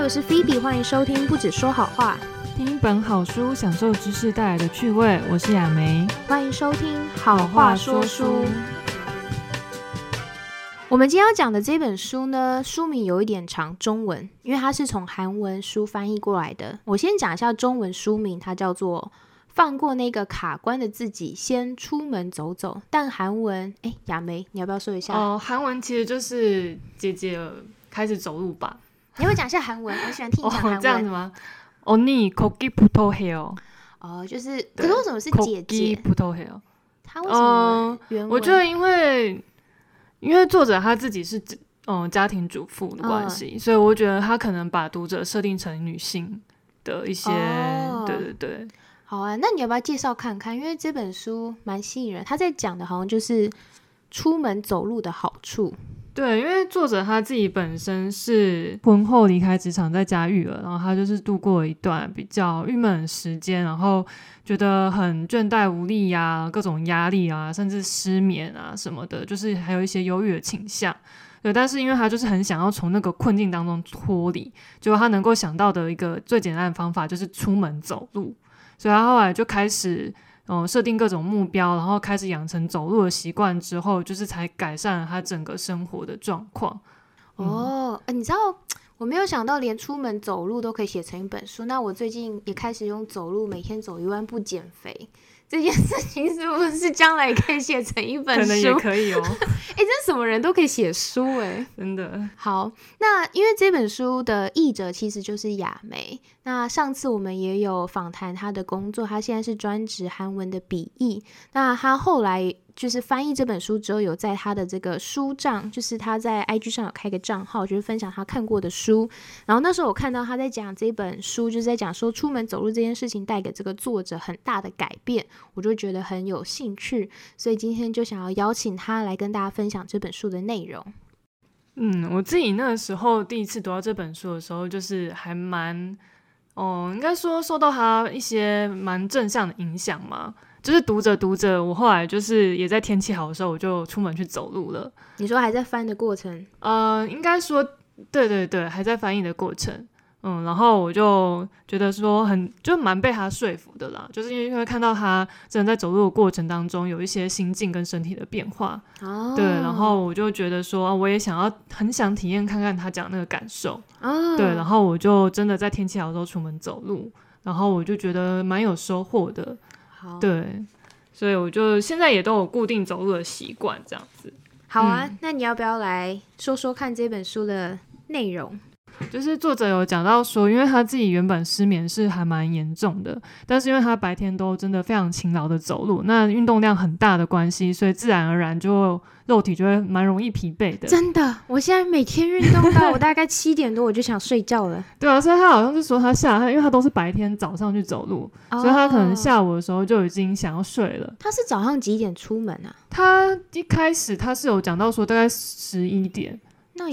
嗨，我是菲比，欢迎收听不止说好话，听一本好书，享受知识带来的趣味。我是亚梅，欢迎收听好话说书。我们今天要讲的这本书呢，书名有一点长，中文，因为它是从韩文书翻译过来的。我先讲一下中文书名，它叫做《放过那个卡关的自己，先出门走走》。但韩文，哎，亚梅，你要不要说一下？哦，韩文其实就是姐姐开始走路吧。你会讲一下韩文？我喜欢听你讲韩文。这样子吗？哦，你口技不透黑哦。哦，就是，可是为什么是姐姐？不透黑哦。他为什么？我觉得因为。因为作者他自己是嗯家庭主妇的关系，所以我觉得他可能把读者设定成女性的一些，对对对。好啊，那你要不要介绍看看？因为这本书蛮吸引人，他在讲的好像就是出门走路的好处。对，因为作者他自己本身是婚后离开职场在家育儿，然后他就是度过一段比较郁闷的时间，然后觉得很倦怠无力呀，各种压力啊，甚至失眠啊什么的，就是还有一些忧郁的倾向。对，但是因为他就是很想要从那个困境当中脱离，就他能够想到的一个最简单的方法就是出门走路，所以他后来就开始。嗯，设定各种目标，然后开始养成走路的习惯之后，就是才改善了他整个生活的状况。哦，你知道我没有想到连出门走路都可以写成一本书。那我最近也开始用走路，每天走一万步减肥。这件事情是不是将来可以写成一本书？可能也可以哦。哎，这什么人都可以写书哎，真的。好，那因为这本书的译者其实就是雅梅。那上次我们也有访谈她的工作，她现在是专职韩文的笔译。那她后来。就是翻译这本书之后，有在他的这个书账，就是他在 IG 上有开个账号，就是分享他看过的书。然后那时候我看到他在讲这本书，就是在讲说出门走路这件事情带给这个作者很大的改变，我就觉得很有兴趣，所以今天就想要邀请他来跟大家分享这本书的内容。嗯，我自己那个时候第一次读到这本书的时候，就是还蛮，哦，应该说受到他一些蛮正向的影响嘛。就是读着读着，我后来就是也在天气好的时候，我就出门去走路了。你说还在翻的过程？呃，应该说，对对对，还在翻译的过程。嗯，然后我就觉得说很就蛮被他说服的啦，就是因为因为看到他真的在走路的过程当中有一些心境跟身体的变化。哦。对，然后我就觉得说，我也想要很想体验看看他讲那个感受。哦。对，然后我就真的在天气好的时候出门走路，然后我就觉得蛮有收获的。对，所以我就现在也都有固定走路的习惯，这样子。好啊，那你要不要来说说看这本书的内容？就是作者有讲到说，因为他自己原本失眠是还蛮严重的，但是因为他白天都真的非常勤劳的走路，那运动量很大的关系，所以自然而然就肉体就会蛮容易疲惫的。真的，我现在每天运动到我大概七点多我就想睡觉了。对啊，所以他好像是说他下他，因为他都是白天早上去走路，所以他可能下午的时候就已经想要睡了。他是早上几点出门啊？他一开始他是有讲到说大概十一点。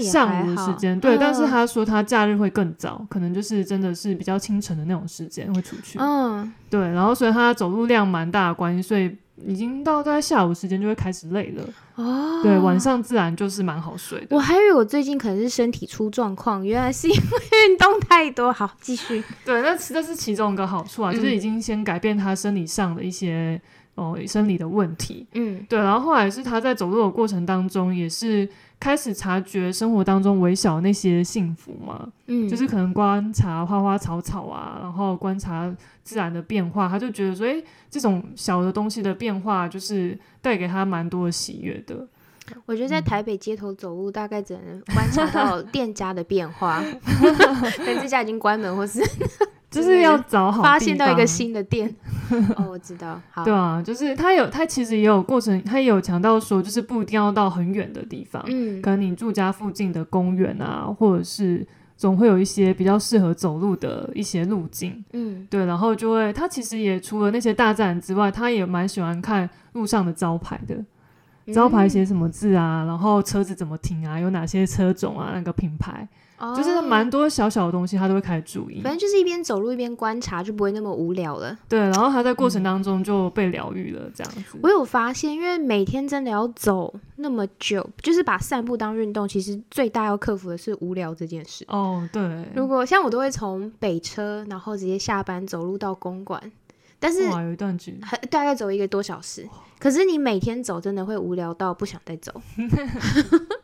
上午的时间对，但是他说他假日会更早，可能就是真的是比较清晨的那种时间会出去。嗯，对，然后所以他走路量蛮大的关系，所以已经到大概下午时间就会开始累了。哦，对，晚上自然就是蛮好睡的。我还以为我最近可能是身体出状况，原来是因为运动太多。好，继续。对，那这是其中一个好处啊，就是已经先改变他生理上的一些哦生理的问题。嗯，对，然后后来是他在走路的过程当中也是。开始察觉生活当中微小那些幸福嘛，嗯，就是可能观察花花草草啊，然后观察自然的变化，他就觉得说，哎，这种小的东西的变化，就是带给他蛮多的喜悦的。我觉得在台北街头走路，大概只能观察到 店家的变化，等这家已经关门，或是。就是要找好发现到一个新的店。哦，我知道。好。对啊，就是他有他其实也有过程，他也有强调说，就是不一定要到很远的地方，嗯，可能你住家附近的公园啊，或者是总会有一些比较适合走路的一些路径，嗯，对，然后就会他其实也除了那些大自然之外，他也蛮喜欢看路上的招牌的，招牌写什么字啊，然后车子怎么停啊，有哪些车种啊，那个品牌，就是蛮多小小的东西，他都会开始注意。反正就是一边走路一边观察，就不会那么无聊了。对，然后他在过程当中就被疗愈了，这样子。我有发现，因为每天真的要走那么久，就是把散步当运动，其实最大要克服的是无聊这件事。哦，对。如果像我都会从北车，然后直接下班走路到公馆。但是有一段距离，大概走一个多小时。可是你每天走，真的会无聊到不想再走。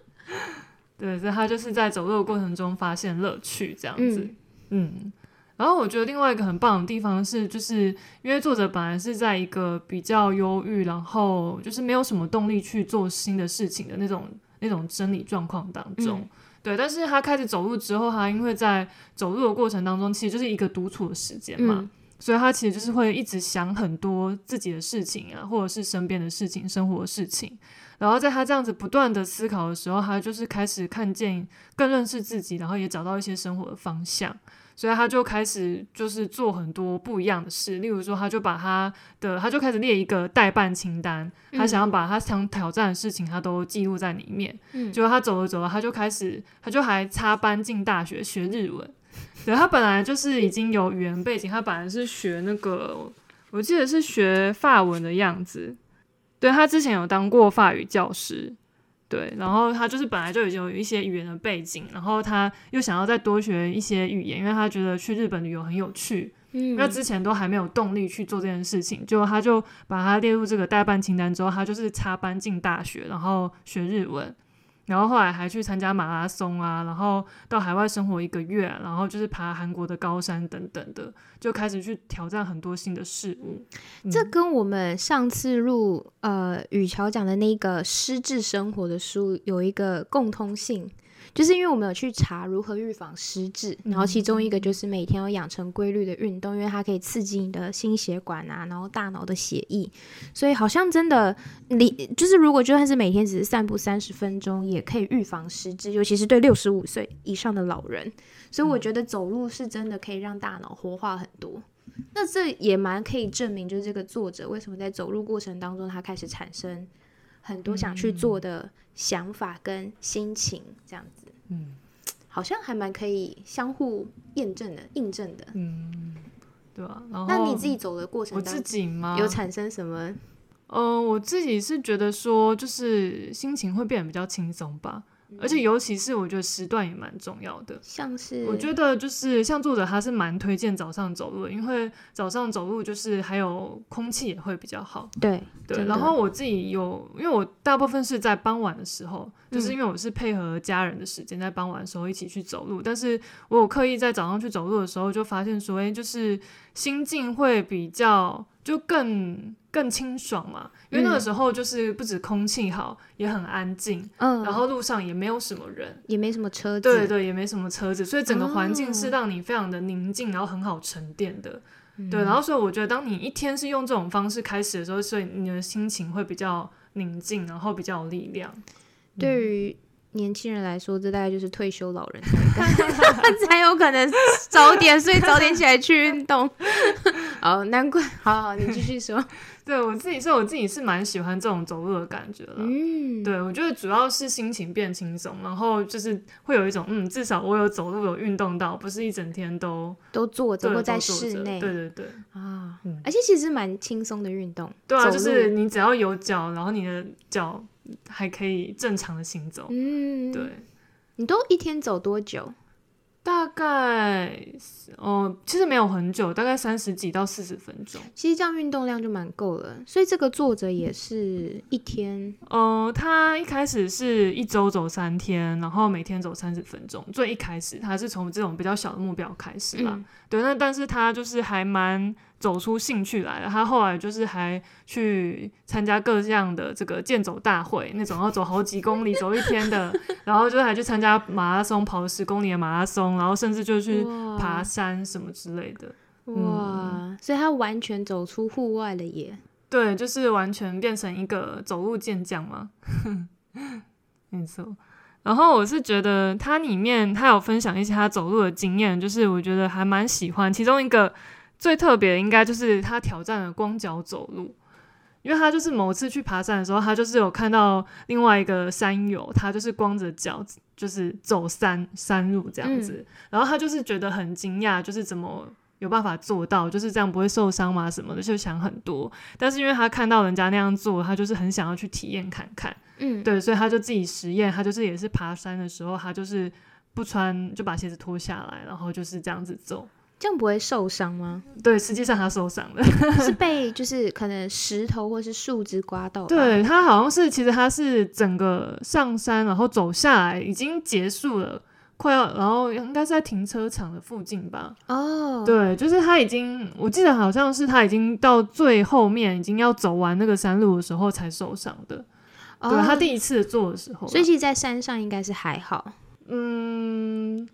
对，所以他就是在走路的过程中发现乐趣，这样子。嗯，然后我觉得另外一个很棒的地方是，就是因为作者本来是在一个比较忧郁，然后就是没有什么动力去做新的事情的那种那种生理状况当中。对，但是他开始走路之后，他因为在走路的过程当中，其实就是一个独处的时间嘛。所以他其实就是会一直想很多自己的事情啊，或者是身边的事情、生活的事情。然后在他这样子不断的思考的时候，他就是开始看见、更认识自己，然后也找到一些生活的方向。所以他就开始就是做很多不一样的事。例如说，他就把他的他就开始列一个代办清单，他想要把他想挑战的事情，他都记录在里面。嗯，结果他走着走着，他就开始，他就还插班进大学学日文。对他本来就是已经有语言背景，他本来是学那个，我记得是学法文的样子。对他之前有当过法语教师，对，然后他就是本来就已经有一些语言的背景，然后他又想要再多学一些语言，因为他觉得去日本旅游很有趣。嗯，那之前都还没有动力去做这件事情，就他就把他列入这个代办清单之后，他就是插班进大学，然后学日文。然后后来还去参加马拉松啊，然后到海外生活一个月，然后就是爬韩国的高山等等的，就开始去挑战很多新的事物。这跟我们上次录呃雨乔讲的那个失智生活的书有一个共通性。就是因为我们有去查如何预防失智，然后其中一个就是每天要养成规律的运动，因为它可以刺激你的心血管啊，然后大脑的血液，所以好像真的你就是如果就算是每天只是散步三十分钟，也可以预防失智，尤其是对六十五岁以上的老人。所以我觉得走路是真的可以让大脑活化很多。那这也蛮可以证明，就是这个作者为什么在走路过程当中，他开始产生很多想去做的想法跟心情，这样子。嗯，好像还蛮可以相互验证的、印证的。嗯，对啊。然后，那你自己走的过程，我自己吗？有产生什么？嗯，我自己是觉得说，就是心情会变得比较轻松吧。而且，尤其是我觉得时段也蛮重要的。像是，我觉得就是像作者他是蛮推荐早上走路，因为早上走路就是还有空气也会比较好。对对。然后我自己有，因为我大部分是在傍晚的时候，就是因为我是配合家人的时间，在傍晚的时候一起去走路。但是我有刻意在早上去走路的时候，就发现说，哎，就是心境会比较就更。更清爽嘛，因为那个时候就是不止空气好，也很安静，嗯，然后路上也没有什么人，也没什么车子，对对，也没什么车子，所以整个环境是让你非常的宁静，然后很好沉淀的，对，然后所以我觉得当你一天是用这种方式开始的时候，所以你的心情会比较宁静，然后比较有力量。对于年轻人来说，这大概就是退休老人。才有可能早点睡，早点起来去运动。哦，难怪，好好，你继续说。对我自己是，我自己是蛮喜欢这种走路的感觉了。嗯，对我觉得主要是心情变轻松，然后就是会有一种，嗯，至少我有走路有运动到，不是一整天都都坐着或在室内。对对对啊，而且其实蛮轻松的运动。对啊，就是你只要有脚，然后你的脚还可以正常的行走。嗯，对。你都一天走多久？大概，哦，其实没有很久，大概三十几到四十分钟。其实这样运动量就蛮够了。所以这个作者也是一天，呃，他一开始是一周走三天，然后每天走三十分钟。最一开始他是从这种比较小的目标开始啦。对，那但是他就是还蛮。走出兴趣来了，他后来就是还去参加各项的这个健走大会，那种要走好几公里、走一天的，然后就还去参加马拉松，跑十公里的马拉松，然后甚至就去爬山什么之类的。哇！所以他完全走出户外了耶。对，就是完全变成一个走路健将嘛。没错。然后我是觉得他里面他有分享一些他走路的经验，就是我觉得还蛮喜欢，其中一个。最特别的应该就是他挑战了光脚走路，因为他就是某次去爬山的时候，他就是有看到另外一个山友，他就是光着脚，就是走山山路这样子，然后他就是觉得很惊讶，就是怎么有办法做到，就是这样不会受伤嘛？什么的，就想很多。但是因为他看到人家那样做，他就是很想要去体验看看，嗯，对，所以他就自己实验，他就是也是爬山的时候，他就是不穿就把鞋子脱下来，然后就是这样子走。这样不会受伤吗？对，实际上他受伤了，是被 就是可能石头或是树枝刮到。对他好像是，其实他是整个上山然后走下来已经结束了，快要然后应该是在停车场的附近吧。哦，对，就是他已经，我记得好像是他已经到最后面已经要走完那个山路的时候才受伤的。哦对他第一次做的时候，所以其实，在山上应该是还好。嗯。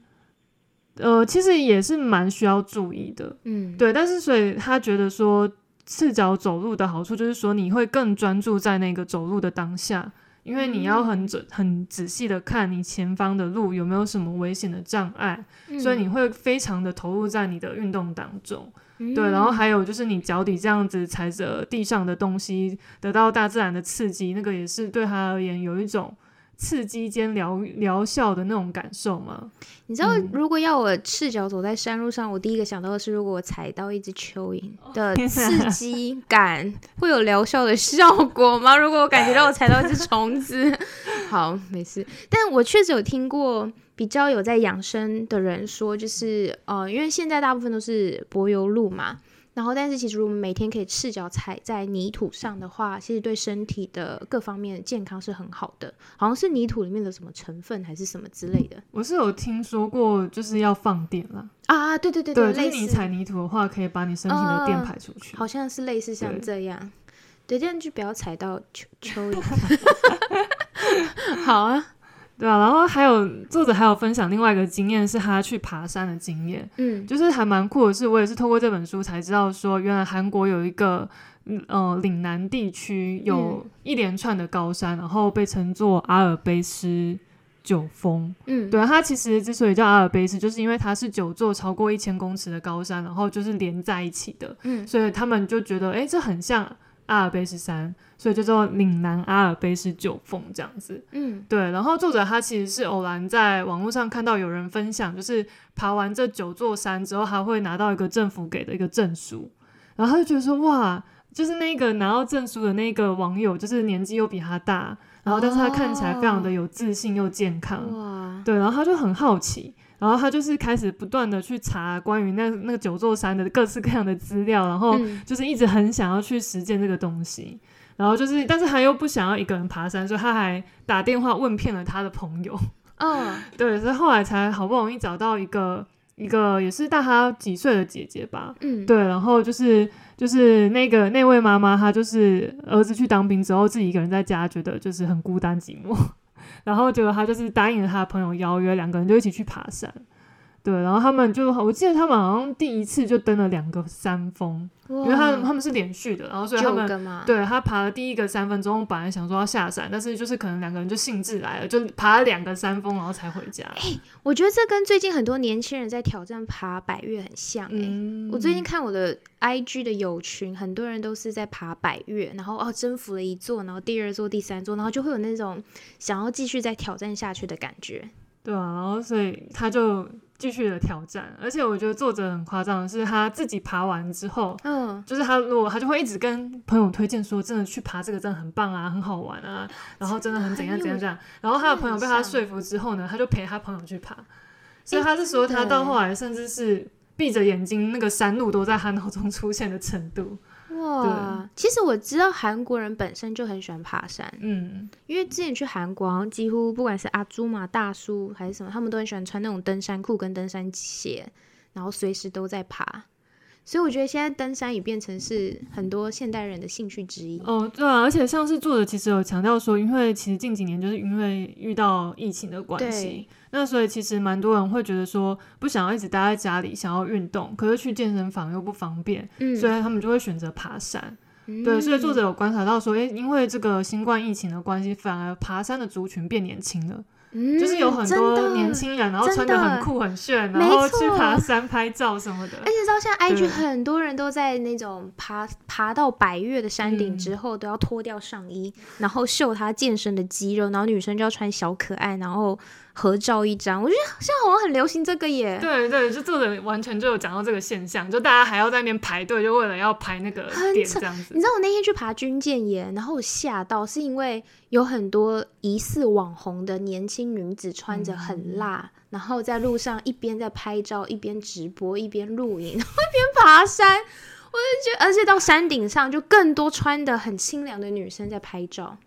呃，其实也是蛮需要注意的，嗯，对，但是所以他觉得说赤脚走路的好处就是说你会更专注在那个走路的当下，因为你要很准、很仔细的看你前方的路有没有什么危险的障碍，嗯。所以你会非常的投入在你的运动当中。嗯。对，然后还有就是你脚底这样子踩着地上的东西，得到大自然的刺激，那个也是对他而言有一种刺激兼疗疗效的那种感受吗。你知道，嗯如果要我赤脚走在山路上，我第一个想到的是，如果我踩到一只蚯蚓的 刺激感，会有疗效的效果吗？如果我感觉到我踩到一只虫子，好，没事。但我确实有听过比较有在养生的人说，就是呃，因为现在大部分都是柏油路嘛。然后，但是其实如果我们每天可以赤脚踩在泥土上的话，其实对身体的各方面健康是很好的。好像是泥土里面的什么成分还是什么之类的我是有听说过，就是要放电啦。啊，对对对对，就是你踩泥土的话，可以把你身体的电排出去。好像是类似像对这样，对，这样就不要踩到蚯蚯蚓。好啊，对啊，然后还有作者还有分享另外一个经验，是他去爬山的经验，嗯。就是还蛮酷的是，我也是透过这本书才知道说，原来韩国有一个嗯呃岭南地区有一连串的高山，然后被称作阿尔卑斯九峰。嗯，对，它其实之所以叫阿尔卑斯，就是因为它是九座超过一千公尺的高山，然后就是连在一起的，嗯。所以他们就觉得，哎，这很像阿尔卑斯山，所以叫做岭南阿尔卑斯九峰这样子。嗯。对，然后作者他其实是偶然在网络上看到有人分享，就是爬完这九座山之后，他会拿到一个政府给的一个证书，然后他就觉得说，哇，就是那个拿到证书的那个网友，就是年纪又比他大，然后但是他看起来非常的有自信又健康，哇，对，然后他就很好奇，然后他就是开始不断的去查关于那那个九座山的各式各样的资料，然后嗯。就是一直很想要去实践这个东西，然后就是，但是他又不想要一个人爬山，所以他还打电话问骗了他的朋友，嗯 对，所以后来才好不容易找到一个一个也是大他几岁的姐姐吧，嗯，对，然后就是就是那个那位妈妈，她就是儿子去当兵之后，自己一个人在家，觉得就是很孤单寂寞，然后结果他就是答应了他的朋友邀约，两个人就一起去爬山。对，然后他们就，我记得他们好像第一次就登了两个山峰，因因为他们他们是连续的，然后所以他们对他爬了第一个三分钟，本来想说要下山，但是就是可能两个人就兴致来了，就爬了两个山峰，然后才回家。我觉得这跟最近很多年轻人在挑战爬百越很像哎、嗯，我最近看我的 IG 的友群，很多人都是在爬百越，然后哦征服了一座，然后第二座、第三座，然后就会有那种想要继续再挑战下去的感觉。对啊，然后所以他就继续的挑战，而且我觉得作者很夸张的是，他自己爬完之后，嗯，就是他如果他就会一直跟朋友推荐说，真的去爬这个真的很棒啊，很好玩啊，然后真的很怎样怎样怎样，然后他的朋友被他说服之后呢，他就陪他朋友去爬，所以他是说他到后来甚至是闭着眼睛，那个山路都在他脑中出现的程度，哇，其实我知道韩国人本身就很喜欢爬山，嗯，因为之前去韩国，好像几乎不管是阿朱嘛、大叔还是什么，他们都很喜欢穿那种登山裤跟登山鞋，然后随时都在爬。所以我觉得现在登山也变成是很多现代人的兴趣之一。哦，对啊，而且像是作者其实有强调说，因为其实近几年就是因为遇到疫情的关系，那所以其实蛮多人会觉得说，不想要一直待在家里，想要运动，可是去健身房又不方便，嗯，所以他们就会选择爬山。嗯对，所以作者有观察到说，诶，因为这个新冠疫情的关系，反而爬山的族群变年轻了。嗯就是有很多年轻人，然后穿的很酷很炫，然后去爬山拍照什么的而。且知道现在 IG 很多人都在那种爬爬到百越的山顶嗯之后，都要脱掉上衣，然后秀他健身的肌肉，然后女生就要穿小可爱，然后合照一张。我觉得现在好像很流行这个耶。对对，就作者完全就有讲到这个现象，就大家还要在那边排队，就为了要拍那个点这样子你。知道我那天去爬军舰岩，然后我吓到，是因为有很多疑似网红的年轻女子穿着嗯很辣，然后在路上一边在拍照，一边直播，一边录影，然 后一边爬山。我就觉得，而且到山顶上就更多穿的很清凉的女生在拍照。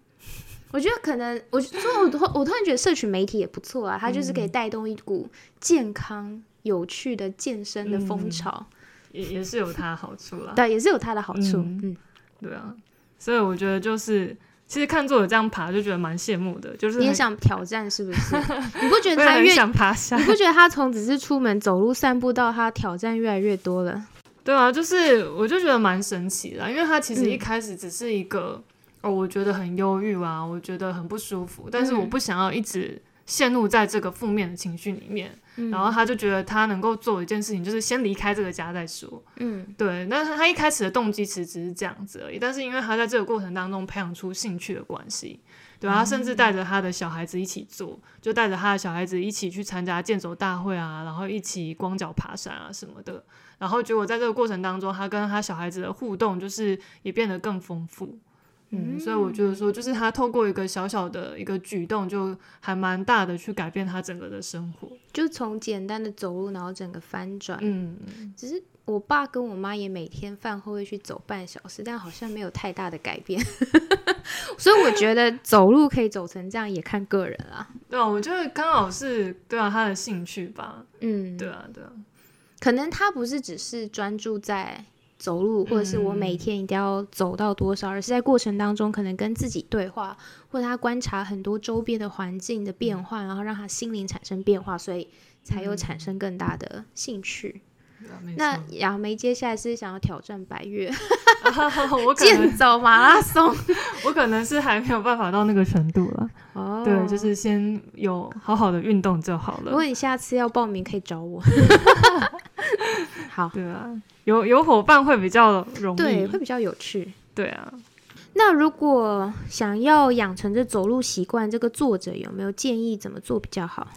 我觉得可能，我所以我突我突然觉得社群媒体也不错啊，它就是可以带动一股健康、有趣的健身的风嗯潮，也也是有它的好处啦。对，也是有它的好处。嗯嗯对啊，所以我觉得就是，其实看作者这样爬就觉得蛮羡慕的，就是你也想挑战是不是？你不觉得他越想爬山你。不觉得他从只是出门走路散步到他挑战越来越多了？对啊，就是我就觉得蛮神奇的啊，因为他其实嗯一开始只是一个、哦，我觉得很忧郁啊，我觉得很不舒服，但是我嗯不想要一直陷入在这个负面的情绪里面。嗯然后他就觉得他能够做一件事情，就是先离开这个家再说。嗯对，但是他一开始的动机其实只是这样子而已，但是因为他在这个过程当中培养出兴趣的关系，对啊，他甚至带着他的小孩子一起做，就带着他的小孩子一起去参加健走大会啊，然后一起光脚爬山啊什么的，然后结果在这个过程当中，他跟他小孩子的互动就是也变得更丰富。嗯，所以我觉得说，就是他透过一个小小的一个举动，就还蛮大的去改变他整个的生活。就从简单的走路，然后整个翻转。嗯，只是我爸跟我妈也每天饭后会去走半小时，但好像没有太大的改变。所以我觉得走路可以走成这样，也看个人啦。对啊，我觉得刚好是对啊他的兴趣吧。嗯，对啊，对啊。可能他不是只是专注在走路，或者是我每天一定要走到多少，而是在过程当中可能跟自己对话，或者他观察很多周边的环境的变化，然后让他心灵产生变化，所以才有产生更大的兴趣。那错杨梅接下来是想要挑战百越 我 可健能走马拉松 我可能是还没有办法到那个程度了。哦对，就是先有好好的运动就好了。如果你下次要报名，可以找我。好，对啊，有有伙伴会比较容易。对，会比较有趣。对啊，那如果想要养成这走路习惯，这个作者有没有建议怎么做比较好？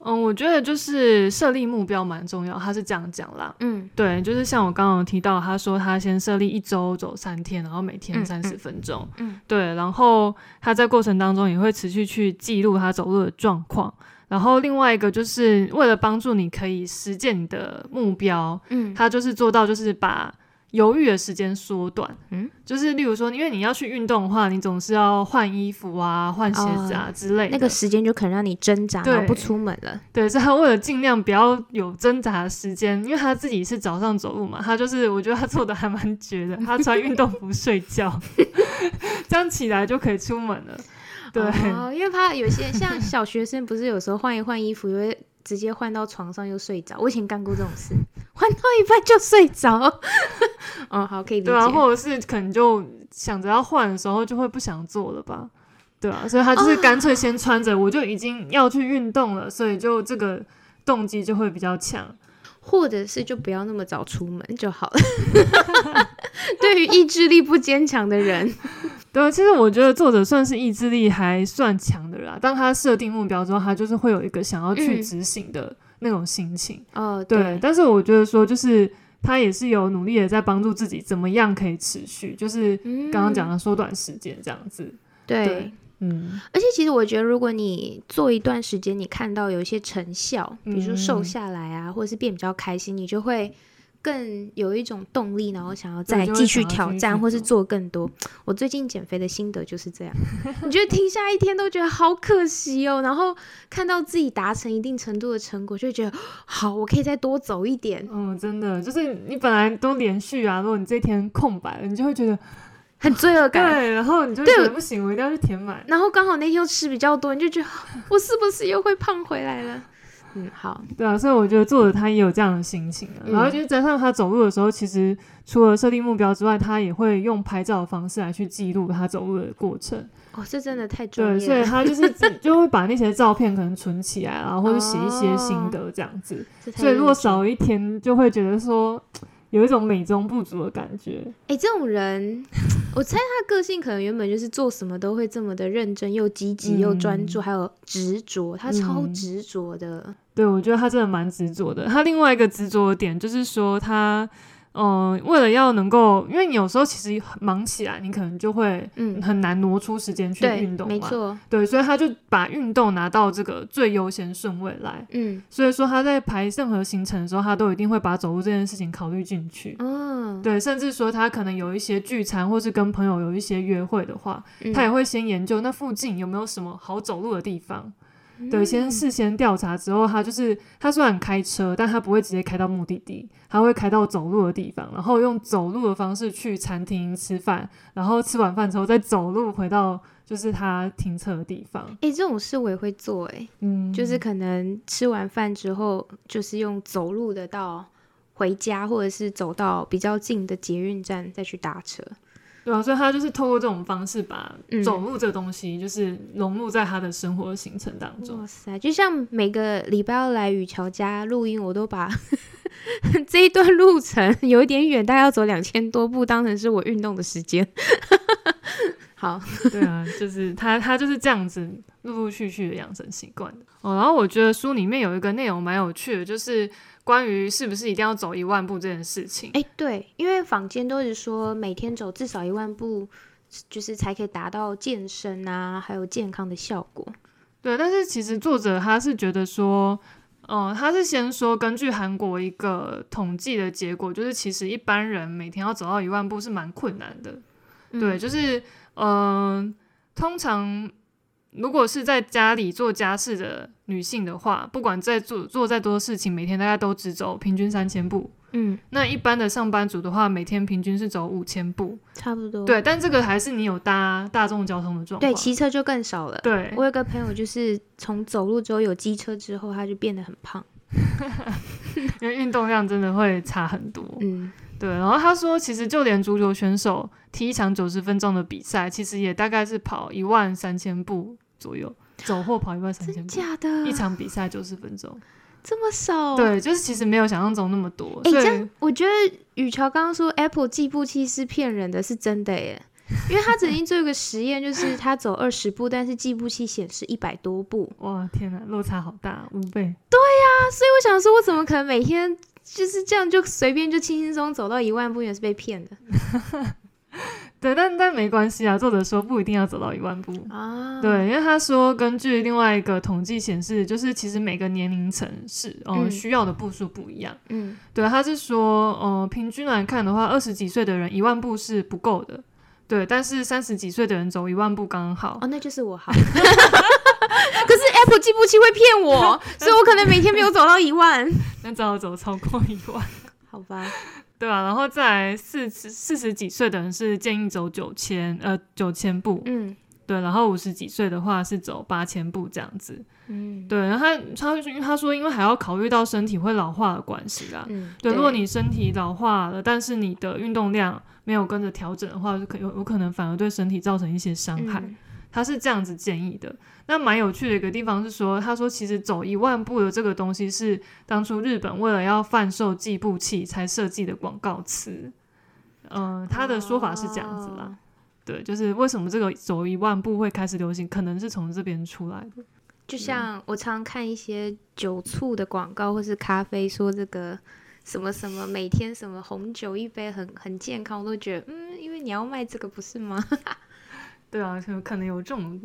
嗯，我觉得就是设立目标蛮重要，他是这样讲啦。嗯对，就是像我刚刚提到，他说他先设立一周走三天，然后每天嗯三十分钟。嗯对，然后他在过程当中也会持续去记录他走路的状况。然后另外一个就是为了帮助你可以实现你的目标，嗯他就是做到就是把犹豫的时间缩短。嗯，就是例如说，因为你要去运动的话，你总是要换衣服啊、换鞋子啊、之类的。那个时间就可能让你挣扎，对然后不出门了。对，所以他为了尽量不要有挣扎的时间，因为他自己是早上走路嘛，他就是我觉得他做的还蛮绝的，他穿运动服睡觉，这样起来就可以出门了。对，哦，因为怕有些像小学生，不是有时候换一换衣服，也会直接换到床上又睡着。我以前干过这种事，换到一半就睡着。哦，好，可以理解。对啊，或者是可能就想着要换的时候，就会不想做了吧？对啊，所以他就是干脆先穿着，我就已经要去运动了，所以就这个动机就会比较强。或者是就不要那么早出门就好了。对于意志力不坚强的人，对啊，其实我觉得作者算是意志力还算强的啦。当他设定目标之后，他就是会有一个想要去嗯执行的那种心情。哦，对，对，但是我觉得说，就是他也是有努力的在帮助自己，怎么样可以持续，就是刚刚讲的，缩短时间这样子。嗯对对。嗯，而且其实我觉得，如果你做一段时间，你看到有一些成效，比如说瘦嗯下来啊，或者是变比较开心，你就会更有一种动力，然后想要再继续挑战，或是做做更多。我最近减肥的心得就是这样，你觉得停下一天都觉得好可惜哦，然后看到自己达成一定程度的成果，就会觉得 好，我可以再多走一点，嗯，真的就是你本来都连续啊，如果你这一天空白了，你就会觉得 很罪恶感。对，然后你就觉得不行，我一定要去填满。然后刚好那天又吃比较多，你就觉得 我是不是又会胖回来了？嗯，好，对啊，所以我觉得作者他也有这样的心情啊。嗯然后就是加上他走路的时候，其实除了设定目标之外，他也会用拍照的方式来去记录他走路的过程。哦，这真的太专对，所以，他就是 就会把那些照片可能存起来啊，或者写一些心得这样子。所以如果少一天，就会觉得说有一种美中不足的感觉。哎、这种人，我猜他个性可能原本就是做什么都会这么的认真，又积极，又专注，嗯还有执着。他超嗯执着的。对，我觉得他真的蛮执着的。他另外一个执着的点就是说他。嗯，为了要能够，因为你有时候其实忙起来，你可能就会嗯，很难挪出时间去运，动嘛。没错。对，所以他就把运动拿到这个最优先顺位来。嗯，所以说他在排任何行程的时候，他都一定会把走路这件事情考虑进去。哦，对，甚至说他可能有一些聚餐，或是跟朋友有一些约会的话，嗯他也会先研究那附近有没有什么好走路的地方。嗯对，先事先调查之后，他就是他虽然开车，但他不会直接开到目的地，他会开到走路的地方，然后用走路的方式去餐厅吃饭，然后吃完饭之后再走路回到就是他停车的地方。哎、这种事我也会做、哎、嗯，就是可能吃完饭之后，就是用走路的到回家，或者是走到比较近的捷运站再去搭车。对啊，所以他就是透过这种方式把嗯走路这个东西，就是融入在他的生活行程当中。哇塞！就像每个礼拜要来雨乔家录音，我都把 这一段路程有一点远，大概要走两千多步，当成是我运动的时间。好，对啊，就是他，他就是这样子陆陆续续的养成习惯的。哦，然后我觉得书里面有一个内容蛮有趣的，就是关于是不是一定要走一万步这件事情。哎、对，因为坊间都是说每天走至少一万步，就是才可以达到健身啊，还有健康的效果。对，但是其实作者他是觉得说，嗯、他是先说根据韩国一个统计的结果，就是其实一般人每天要走到一万步是蛮困难的。对，嗯就是嗯、通常如果是在家里做家事的女性的话，不管在做做再多事情，每天大概都只走平均三千步。嗯，那一般的上班族的话，每天平均是走五千步。差不多。对，但这个还是你有搭大众交通的状况。对，骑车就更少了。对我有个朋友，就是从走路之后有机车之后，他就变得很胖。因为运动量真的会差很多。嗯，对，然后他说，其实就连足球选手踢一场九十分钟的比赛，其实也大概是跑一万三千步左右，走或跑一万三千真步。假的？一场比赛九十分钟，这么少？。对，就是其实没有想象中那么多，哎、这样我觉得宇乔刚刚说 Apple 计步器是骗人的，是真的耶。因为他曾经做一个实验，就是他走二十步，但是计步器显示一百多步。哇，天哪，落差好大，五倍。对呀所以我想说，我怎么可能每天就是这样就随便就轻轻松走到一万步？也是被骗的 对，但但没关系啊，作者说不一定要走到一万步。啊。对，因为他说，根据另外一个统计显示，就是其实每个年龄层是，嗯、嗯需要的步数不一样。嗯，对，他是说，呃，平均来看的话，二十几岁的人一万步是不够的，对，但是三十几岁的人走一万步刚刚好。哦，那就是我好。可是 Apple 计步器会骗我，所以我可能每天没有走到一万。那只好走超过一万，好吧，对啊，然后再来四十四十几岁的人是建议走九千呃九千步，嗯对，然后五十几岁的话是走八千步这样子，嗯对，然后他他他说，因为还要考虑到身体会老化的关系啦，嗯，对，如果你身体老化了，但是你的运动量没有跟着调整的话，就可有有可能反而对身体造成一些伤害。嗯他是这样子建议的。那蛮有趣的一个地方是说，他说其实走一万步的这个东西是当初日本为了要贩售计步器才设计的广告词。嗯、他的说法是这样子啦。哦对，就是为什么这个走一万步会开始流行，可能是从这边出来的。就像我常看一些酒醋的广告或是咖啡，说这个什么什么每天什么红酒一杯很很健康，我都觉得嗯，因为你要卖这个不是吗？对啊，就可能有这种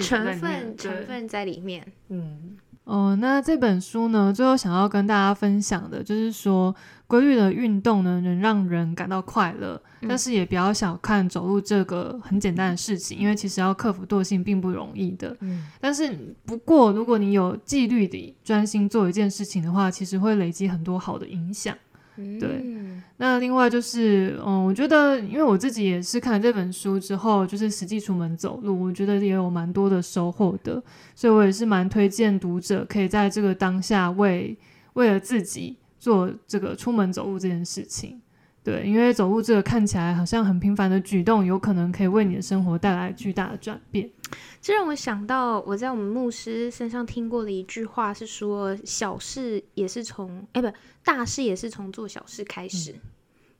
成分成分在里面。嗯，哦，那这本书呢，最后想要跟大家分享的就是说，规律的运动呢，能让人感到快乐，嗯但是也不要小看走路这个很简单的事情，因为其实要克服惰性并不容易的。嗯但是不过，如果你有纪律地专心做一件事情的话，其实会累积很多好的影响。对嗯那另外就是，嗯，我觉得，因为我自己也是看了这本书之后，就是实际出门走路，我觉得也有蛮多的收获的，所以我也是蛮推荐读者可以在这个当下为为了自己做这个出门走路这件事情。对，因为走路这个看起来好像很平凡的举动，有可能可以为你的生活带来巨大的转变。这让我想到我在我们牧师身上听过的一句话，是说小事也是从哎不大事也是从做小事开始，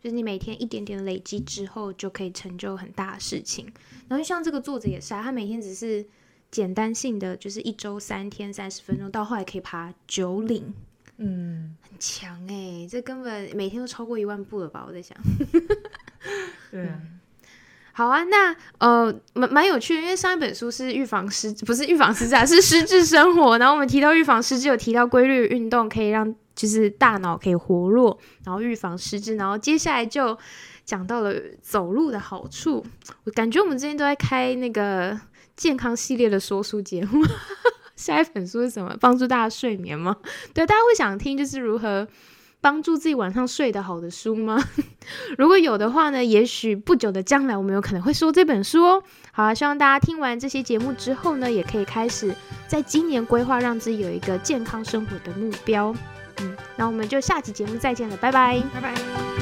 就是你每天一点点累积之后，就可以成就很大的事情。然后像这个作者也是啊，他每天只是简单性的，就是一周三天三十分钟，到后来可以爬九岭。嗯，很强哎，这根本每天都超过一万步了吧？我在想。对，好啊，那呃，蛮蛮有趣的，因为上一本书是预防失，不是预防失智，是失智生活。然后我们提到预防失智，有提到规律运动可以让就是大脑可以活络，然后预防失智。然后接下来就讲到了走路的好处。我感觉我们之前都在开那个健康系列的说书节目。下一本书是什么？帮助大家睡眠吗？对，大家会想听就是如何帮助自己晚上睡得好的书吗？如果有的话呢，也许不久的将来我们有可能会说这本书哦。好啊，希望大家听完这些节目之后呢，也可以开始在今年规划，让自己有一个健康生活的目标。嗯，那我们就下期节目再见了，拜拜，拜拜。